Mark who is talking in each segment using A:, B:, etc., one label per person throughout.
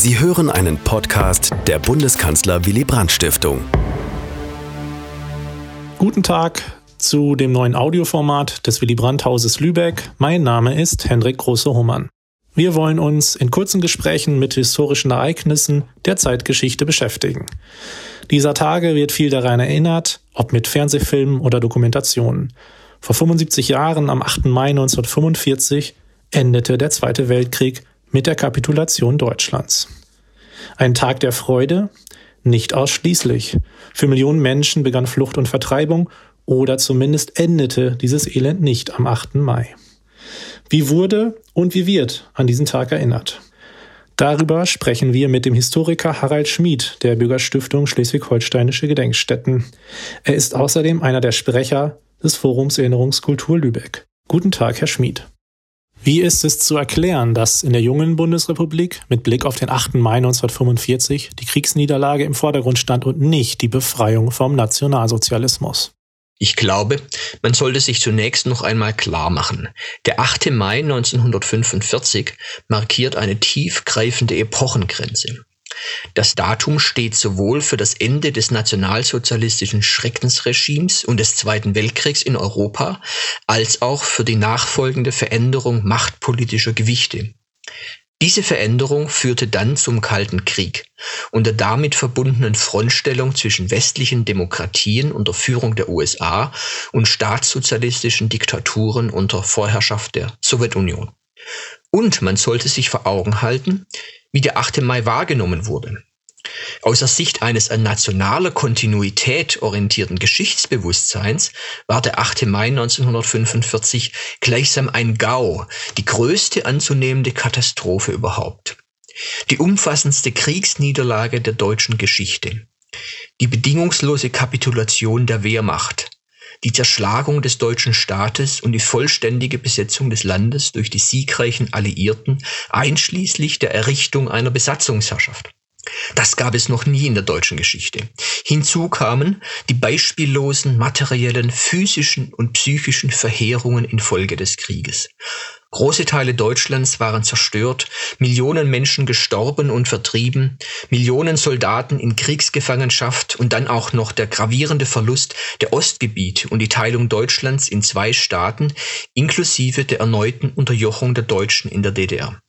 A: Sie hören einen Podcast der Bundeskanzler Willy Brandt Stiftung.
B: Guten Tag zu dem neuen Audioformat des Willy Brandt Hauses Lübeck. Mein Name ist Hendrik Große-Hummern. Wir wollen uns in kurzen Gesprächen mit historischen Ereignissen der Zeitgeschichte beschäftigen. Dieser Tage wird viel daran erinnert, ob mit Fernsehfilmen oder Dokumentationen. Vor 75 Jahren, am 8. Mai 1945, endete der Zweite Weltkrieg mit der Kapitulation Deutschlands. Ein Tag der Freude? Nicht ausschließlich. Für Millionen Menschen begann Flucht und Vertreibung oder zumindest endete dieses Elend nicht am 8. Mai. Wie wurde und wie wird an diesen Tag erinnert? Darüber sprechen wir mit dem Historiker Harald Schmid der Bürgerstiftung Schleswig-Holsteinische Gedenkstätten. Er ist außerdem einer der Sprecher des Forums Erinnerungskultur Lübeck. Guten Tag, Herr Schmid. Wie ist es zu erklären, dass in der jungen Bundesrepublik mit Blick auf den 8. Mai 1945 die Kriegsniederlage im Vordergrund stand und nicht die Befreiung vom Nationalsozialismus?
C: Ich glaube, man sollte sich zunächst noch einmal klar machen. Der 8. Mai 1945 markiert eine tiefgreifende Epochengrenze. Das Datum steht sowohl für das Ende des nationalsozialistischen Schreckensregimes und des Zweiten Weltkriegs in Europa als auch für die nachfolgende Veränderung machtpolitischer Gewichte. Diese Veränderung führte dann zum Kalten Krieg und der damit verbundenen Frontstellung zwischen westlichen Demokratien unter Führung der USA und staatssozialistischen Diktaturen unter Vorherrschaft der Sowjetunion. Und man sollte sich vor Augen halten, wie der 8. Mai wahrgenommen wurde. Aus der Sicht eines an nationaler Kontinuität orientierten Geschichtsbewusstseins war der 8. Mai 1945 gleichsam ein GAU, die größte anzunehmende Katastrophe überhaupt. Die umfassendste Kriegsniederlage der deutschen Geschichte. Die bedingungslose Kapitulation der Wehrmacht, die Zerschlagung des deutschen Staates und die vollständige Besetzung des Landes durch die siegreichen Alliierten, einschließlich der Errichtung einer Besatzungsherrschaft. Das gab es noch nie in der deutschen Geschichte. Hinzu kamen die beispiellosen materiellen, physischen und psychischen Verheerungen infolge des Krieges. Große Teile Deutschlands waren zerstört, Millionen Menschen gestorben und vertrieben, Millionen Soldaten in Kriegsgefangenschaft und dann auch noch der gravierende Verlust der Ostgebiete und die Teilung Deutschlands in zwei Staaten inklusive der erneuten Unterjochung der Deutschen in der DDR.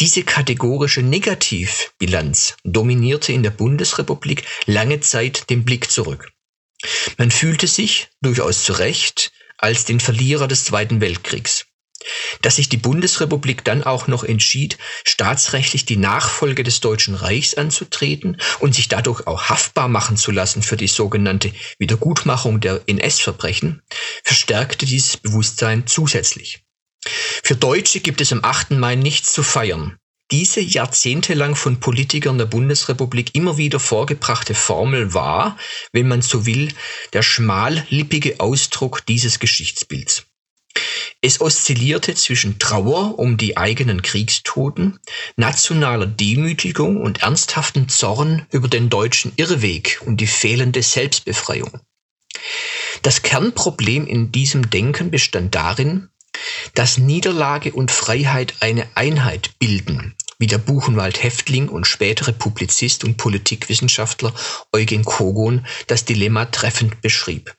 C: Diese kategorische Negativbilanz dominierte in der Bundesrepublik lange Zeit den Blick zurück. Man fühlte sich, durchaus zu Recht, als den Verlierer des Zweiten Weltkriegs. Dass sich die Bundesrepublik dann auch noch entschied, staatsrechtlich die Nachfolge des Deutschen Reichs anzutreten und sich dadurch auch haftbar machen zu lassen für die sogenannte Wiedergutmachung der NS-Verbrechen, verstärkte dieses Bewusstsein zusätzlich. Für Deutsche gibt es am 8. Mai nichts zu feiern. Diese jahrzehntelang von Politikern der Bundesrepublik immer wieder vorgebrachte Formel war, wenn man so will, der schmallippige Ausdruck dieses Geschichtsbilds. Es oszillierte zwischen Trauer um die eigenen Kriegstoten, nationaler Demütigung und ernsthaftem Zorn über den deutschen Irrweg und die fehlende Selbstbefreiung. Das Kernproblem in diesem Denken bestand darin, dass Niederlage und Freiheit eine Einheit bilden, wie der Buchenwald-Häftling und spätere Publizist und Politikwissenschaftler Eugen Kogon das Dilemma treffend beschrieb.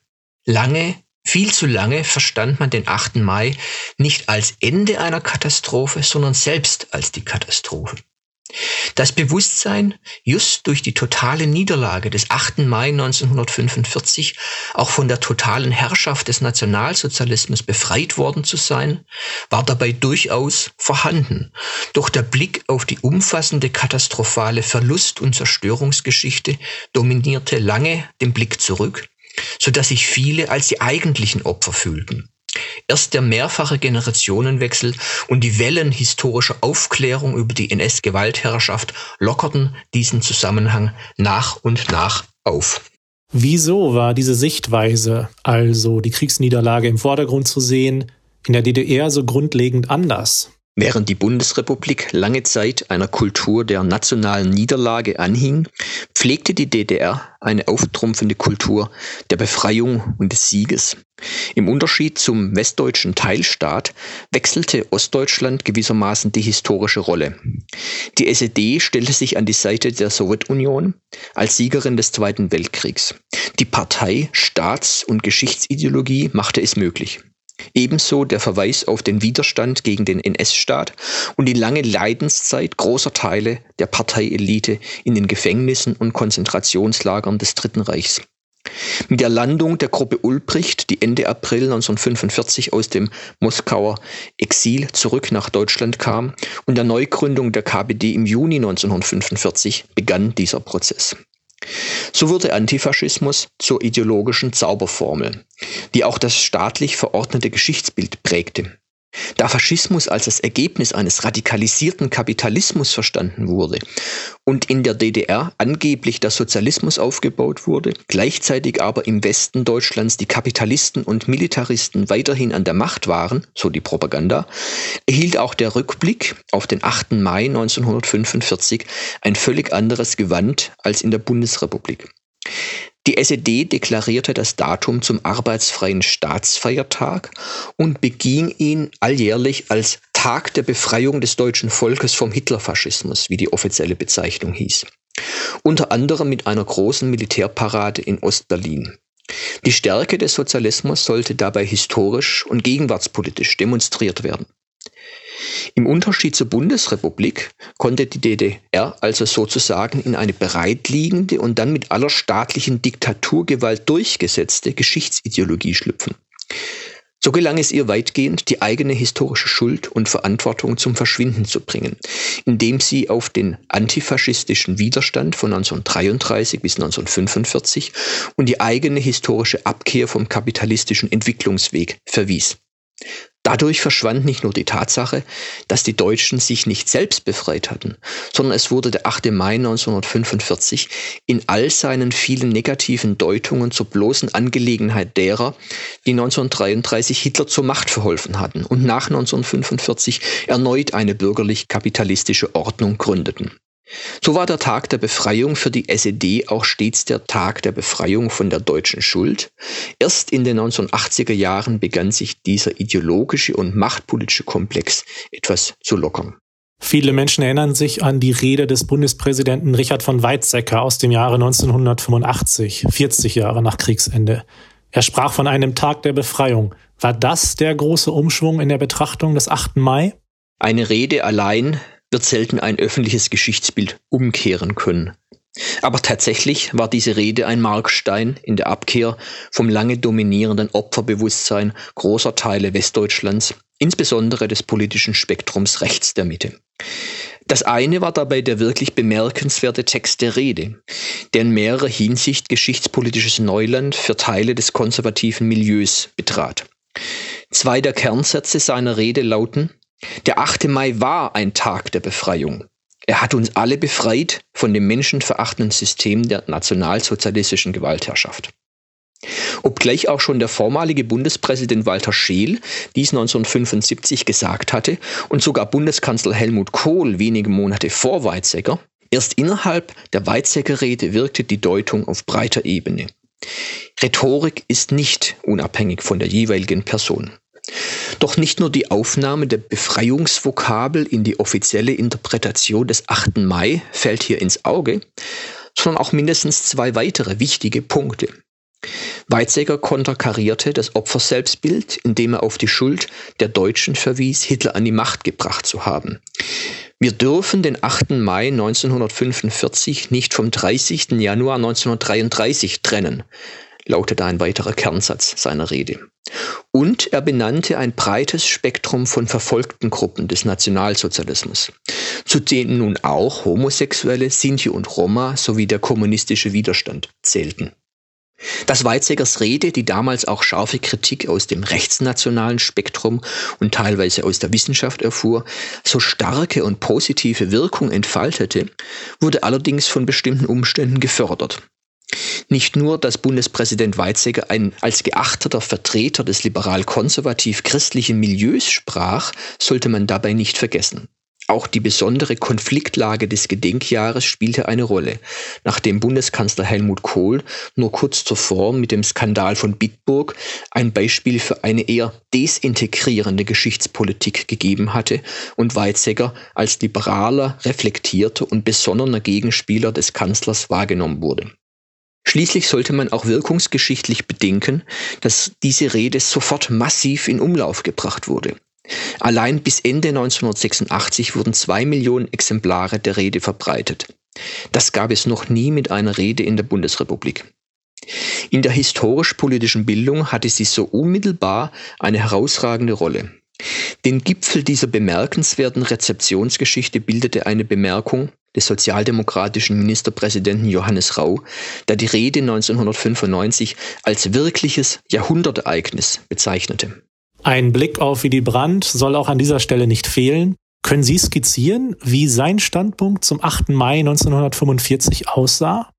C: Lange, viel zu lange verstand man den 8. Mai nicht als Ende einer Katastrophe, sondern selbst als die Katastrophe. Das Bewusstsein, just durch die totale Niederlage des 8. Mai 1945 auch von der totalen Herrschaft des Nationalsozialismus befreit worden zu sein, war dabei durchaus vorhanden. Doch der Blick auf die umfassende katastrophale Verlust- und Zerstörungsgeschichte dominierte lange den Blick zurück, so dass sich viele als die eigentlichen Opfer fühlten. Erst der mehrfache Generationenwechsel und die Wellen historischer Aufklärung über die NS-Gewaltherrschaft lockerten diesen Zusammenhang nach und nach auf.
B: Wieso war diese Sichtweise, also die Kriegsniederlage im Vordergrund zu sehen, in der DDR so grundlegend anders?
C: Während die Bundesrepublik lange Zeit einer Kultur der nationalen Niederlage anhing, pflegte die DDR eine auftrumpfende Kultur der Befreiung und des Sieges. Im Unterschied zum westdeutschen Teilstaat wechselte Ostdeutschland gewissermaßen die historische Rolle. Die SED stellte sich an die Seite der Sowjetunion als Siegerin des Zweiten Weltkriegs. Die Partei, Staats- und Geschichtsideologie machte es möglich. Ebenso der Verweis auf den Widerstand gegen den NS-Staat und die lange Leidenszeit großer Teile der Parteielite in den Gefängnissen und Konzentrationslagern des Dritten Reichs. Mit der Landung der Gruppe Ulbricht, die Ende April 1945 aus dem Moskauer Exil zurück nach Deutschland kam, und der Neugründung der KPD im Juni 1945 begann dieser Prozess. So wurde Antifaschismus zur ideologischen Zauberformel, die auch das staatlich verordnete Geschichtsbild prägte. Da Faschismus als das Ergebnis eines radikalisierten Kapitalismus verstanden wurde und in der DDR angeblich der Sozialismus aufgebaut wurde, gleichzeitig aber im Westen Deutschlands die Kapitalisten und Militaristen weiterhin an der Macht waren, so die Propaganda, erhielt auch der Rückblick auf den 8. Mai 1945 ein völlig anderes Gewand als in der Bundesrepublik. Die SED deklarierte das Datum zum arbeitsfreien Staatsfeiertag und beging ihn alljährlich als Tag der Befreiung des deutschen Volkes vom Hitlerfaschismus, wie die offizielle Bezeichnung hieß. Unter anderem mit einer großen Militärparade in Ostberlin. Die Stärke des Sozialismus sollte dabei historisch und gegenwartspolitisch demonstriert werden. Im Unterschied zur Bundesrepublik konnte die DDR also sozusagen in eine bereitliegende und dann mit aller staatlichen Diktaturgewalt durchgesetzte Geschichtsideologie schlüpfen. So gelang es ihr weitgehend, die eigene historische Schuld und Verantwortung zum Verschwinden zu bringen, indem sie auf den antifaschistischen Widerstand von 1933 bis 1945 und die eigene historische Abkehr vom kapitalistischen Entwicklungsweg verwies. Dadurch verschwand nicht nur die Tatsache, dass die Deutschen sich nicht selbst befreit hatten, sondern es wurde der 8. Mai 1945 in all seinen vielen negativen Deutungen zur bloßen Angelegenheit derer, die 1933 Hitler zur Macht verholfen hatten und nach 1945 erneut eine bürgerlich-kapitalistische Ordnung gründeten. So war der Tag der Befreiung für die SED auch stets der Tag der Befreiung von der deutschen Schuld. Erst in den 1980er Jahren begann sich dieser ideologische und machtpolitische Komplex etwas zu lockern.
B: Viele Menschen erinnern sich an die Rede des Bundespräsidenten Richard von Weizsäcker aus dem Jahre 1985, 40 Jahre nach Kriegsende. Er sprach von einem Tag der Befreiung. War das der große Umschwung in der Betrachtung des 8. Mai?
C: Eine Rede allein wird selten ein öffentliches Geschichtsbild umkehren können. Aber tatsächlich war diese Rede ein Markstein in der Abkehr vom lange dominierenden Opferbewusstsein großer Teile Westdeutschlands, insbesondere des politischen Spektrums rechts der Mitte. Das eine war dabei der wirklich bemerkenswerte Text der Rede, der in mehrerer Hinsicht geschichtspolitisches Neuland für Teile des konservativen Milieus betrat. Zwei der Kernsätze seiner Rede lauten, der 8. Mai war ein Tag der Befreiung. Er hat uns alle befreit von dem menschenverachtenden System der nationalsozialistischen Gewaltherrschaft. Obgleich auch schon der vormalige Bundespräsident Walter Scheel dies 1975 gesagt hatte und sogar Bundeskanzler Helmut Kohl wenige Monate vor Weizsäcker, erst innerhalb der Weizsäcker-Rede wirkte die Deutung auf breiter Ebene. Rhetorik ist nicht unabhängig von der jeweiligen Person. Doch nicht nur die Aufnahme der Befreiungsvokabel in die offizielle Interpretation des 8. Mai fällt hier ins Auge, sondern auch mindestens zwei weitere wichtige Punkte. Weizsäcker konterkarierte das Opferselbstbild, indem er auf die Schuld der Deutschen verwies, Hitler an die Macht gebracht zu haben. Wir dürfen den 8. Mai 1945 nicht vom 30. Januar 1933 trennen, lautete ein weiterer Kernsatz seiner Rede. Und er benannte ein breites Spektrum von verfolgten Gruppen des Nationalsozialismus, zu denen nun auch Homosexuelle, Sinti und Roma sowie der kommunistische Widerstand zählten. Dass Weizsäckers Rede, die damals auch scharfe Kritik aus dem rechtsnationalen Spektrum und teilweise aus der Wissenschaft erfuhr, so starke und positive Wirkung entfaltete, wurde allerdings von bestimmten Umständen gefördert. Nicht nur, dass Bundespräsident Weizsäcker ein als geachteter Vertreter des liberal-konservativ-christlichen Milieus sprach, sollte man dabei nicht vergessen. Auch die besondere Konfliktlage des Gedenkjahres spielte eine Rolle, nachdem Bundeskanzler Helmut Kohl nur kurz zuvor mit dem Skandal von Bitburg ein Beispiel für eine eher desintegrierende Geschichtspolitik gegeben hatte und Weizsäcker als liberaler, reflektierter und besonnener Gegenspieler des Kanzlers wahrgenommen wurde. Schließlich sollte man auch wirkungsgeschichtlich bedenken, dass diese Rede sofort massiv in Umlauf gebracht wurde. Allein bis Ende 1986 wurden zwei Millionen Exemplare der Rede verbreitet. Das gab es noch nie mit einer Rede in der Bundesrepublik. In der historisch-politischen Bildung hatte sie so unmittelbar eine herausragende Rolle. Den Gipfel dieser bemerkenswerten Rezeptionsgeschichte bildete eine Bemerkung des sozialdemokratischen Ministerpräsidenten Johannes Rau, der die Rede 1995 als wirkliches Jahrhundertereignis bezeichnete.
B: Ein Blick auf Willy Brandt soll auch an dieser Stelle nicht fehlen. Können Sie skizzieren, wie sein Standpunkt zum 8. Mai 1945 aussah?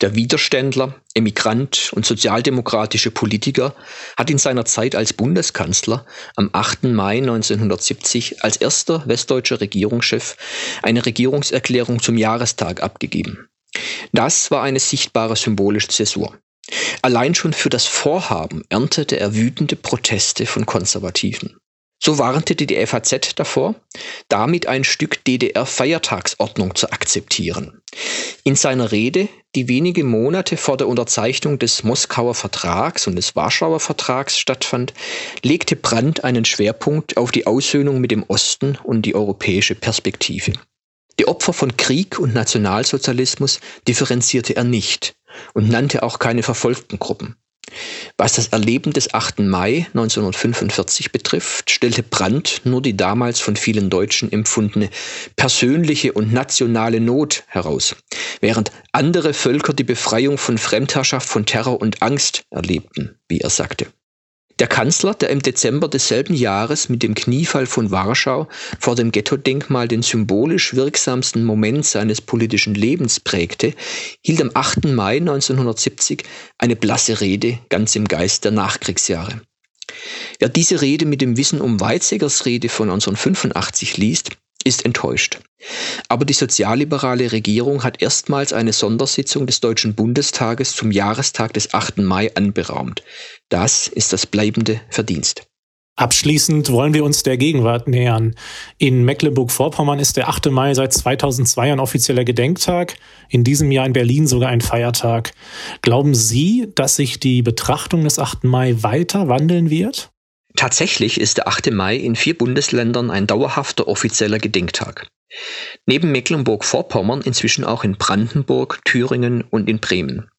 C: Der Widerständler, Emigrant und sozialdemokratische Politiker hat in seiner Zeit als Bundeskanzler am 8. Mai 1970 als erster westdeutscher Regierungschef eine Regierungserklärung zum Jahrestag abgegeben. Das war eine sichtbare symbolische Zäsur. Allein schon für das Vorhaben erntete er wütende Proteste von Konservativen. So warnte die FAZ davor, damit ein Stück DDR-Feiertagsordnung zu akzeptieren. In seiner Rede, die wenige Monate vor der Unterzeichnung des Moskauer Vertrags und des Warschauer Vertrags stattfand, legte Brandt einen Schwerpunkt auf die Aussöhnung mit dem Osten und die europäische Perspektive. Die Opfer von Krieg und Nationalsozialismus differenzierte er nicht und nannte auch keine verfolgten Gruppen. Was das Erleben des 8. Mai 1945 betrifft, stellte Brandt nur die damals von vielen Deutschen empfundene persönliche und nationale Not heraus, während andere Völker die Befreiung von Fremdherrschaft, von Terror und Angst erlebten, wie er sagte. Der Kanzler, der im Dezember desselben Jahres mit dem Kniefall von Warschau vor dem Ghetto-Denkmal den symbolisch wirksamsten Moment seines politischen Lebens prägte, hielt am 8. Mai 1970 eine blasse Rede ganz im Geist der Nachkriegsjahre. Wer diese Rede mit dem Wissen um Weizsäckers Rede von 1985 liest, ist enttäuscht. Aber die sozialliberale Regierung hat erstmals eine Sondersitzung des Deutschen Bundestages zum Jahrestag des 8. Mai anberaumt. Das ist das bleibende Verdienst.
B: Abschließend wollen wir uns der Gegenwart nähern. In Mecklenburg-Vorpommern ist der 8. Mai seit 2002 ein offizieller Gedenktag, in diesem Jahr in Berlin sogar ein Feiertag. Glauben Sie, dass sich die Betrachtung des 8. Mai weiter wandeln wird?
C: Tatsächlich ist der 8. Mai in vier Bundesländern ein dauerhafter offizieller Gedenktag. Neben Mecklenburg-Vorpommern inzwischen auch in Brandenburg, Thüringen und in Bremen.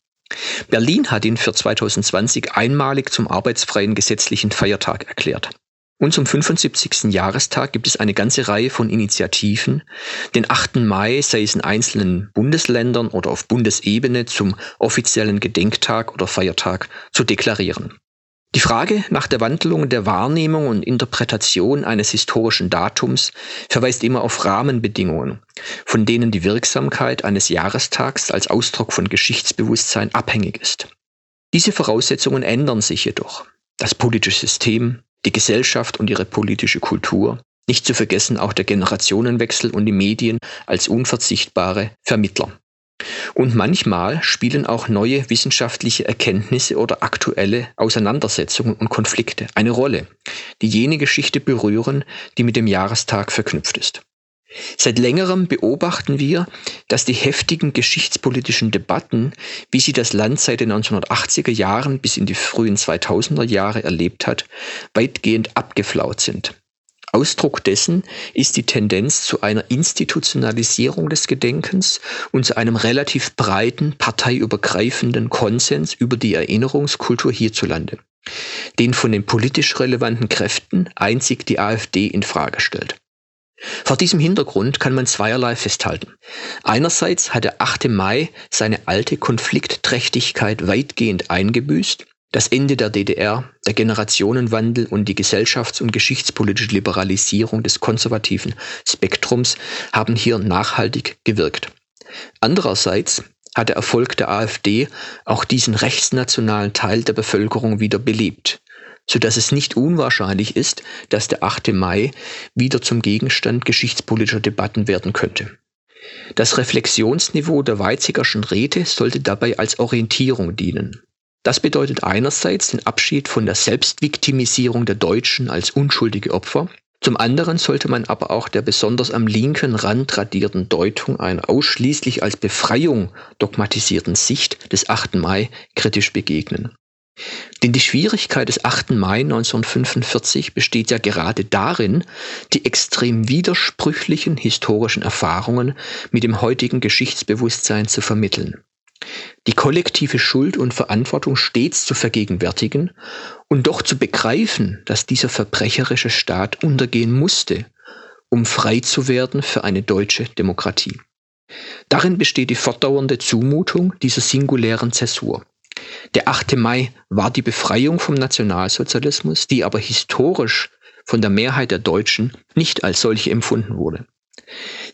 C: Berlin hat ihn für 2020 einmalig zum arbeitsfreien gesetzlichen Feiertag erklärt. Und zum 75. Jahrestag gibt es eine ganze Reihe von Initiativen, den 8. Mai, sei es in einzelnen Bundesländern oder auf Bundesebene, zum offiziellen Gedenktag oder Feiertag zu deklarieren. Die Frage nach der Wandlung der Wahrnehmung und Interpretation eines historischen Datums verweist immer auf Rahmenbedingungen, von denen die Wirksamkeit eines Jahrestags als Ausdruck von Geschichtsbewusstsein abhängig ist. Diese Voraussetzungen ändern sich jedoch. Das politische System, die Gesellschaft und ihre politische Kultur, nicht zu vergessen auch der Generationenwechsel und die Medien als unverzichtbare Vermittler. Und manchmal spielen auch neue wissenschaftliche Erkenntnisse oder aktuelle Auseinandersetzungen und Konflikte eine Rolle, die jene Geschichte berühren, die mit dem Jahrestag verknüpft ist. Seit längerem beobachten wir, dass die heftigen geschichtspolitischen Debatten, wie sie das Land seit den 1980er Jahren bis in die frühen 2000er Jahre erlebt hat, weitgehend abgeflaut sind. Ausdruck dessen ist die Tendenz zu einer Institutionalisierung des Gedenkens und zu einem relativ breiten, parteiübergreifenden Konsens über die Erinnerungskultur hierzulande, den von den politisch relevanten Kräften einzig die AfD in Frage stellt. Vor diesem Hintergrund kann man zweierlei festhalten. Einerseits hat der 8. Mai seine alte Konfliktträchtigkeit weitgehend eingebüßt das Ende der DDR, der Generationenwandel und die gesellschafts- und geschichtspolitische Liberalisierung des konservativen Spektrums haben hier nachhaltig gewirkt. Andererseits hat der Erfolg der AfD auch diesen rechtsnationalen Teil der Bevölkerung wieder belebt. sodass es nicht unwahrscheinlich ist, dass der 8. Mai wieder zum Gegenstand geschichtspolitischer Debatten werden könnte. Das Reflexionsniveau der Weizsäckerschen Rede sollte dabei als Orientierung dienen. Das bedeutet einerseits den Abschied von der Selbstviktimisierung der Deutschen als unschuldige Opfer, zum anderen sollte man aber auch der besonders am linken Rand tradierten Deutung einer ausschließlich als Befreiung dogmatisierten Sicht des 8. Mai kritisch begegnen. Denn die Schwierigkeit des 8. Mai 1945 besteht ja gerade darin, die extrem widersprüchlichen historischen Erfahrungen mit dem heutigen Geschichtsbewusstsein zu vermitteln. Die kollektive Schuld und Verantwortung stets zu vergegenwärtigen und doch zu begreifen, dass dieser verbrecherische Staat untergehen musste, um frei zu werden für eine deutsche Demokratie. Darin besteht die fortdauernde Zumutung dieser singulären Zäsur. Der 8. Mai war die Befreiung vom Nationalsozialismus, die aber historisch von der Mehrheit der Deutschen nicht als solche empfunden wurde.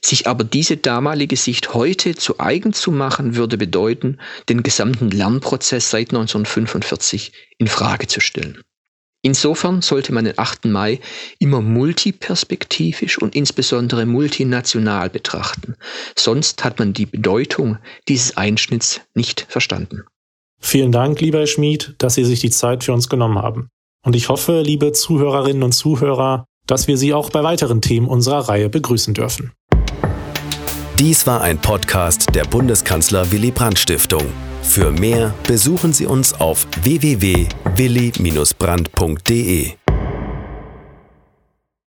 C: Sich aber diese damalige Sicht heute zu eigen zu machen, würde bedeuten, den gesamten Lernprozess seit 1945 in Frage zu stellen. Insofern sollte man den 8. Mai immer multiperspektivisch und insbesondere multinational betrachten. Sonst hat man die Bedeutung dieses Einschnitts nicht verstanden.
B: Vielen Dank, lieber Herr Schmid, dass Sie sich die Zeit für uns genommen haben. Und ich hoffe, liebe Zuhörerinnen und Zuhörer, dass wir Sie auch bei weiteren Themen unserer Reihe begrüßen dürfen.
A: Dies war ein Podcast der Bundeskanzler Willy Brandt Stiftung. Für mehr besuchen Sie uns auf www.willy-brandt.de.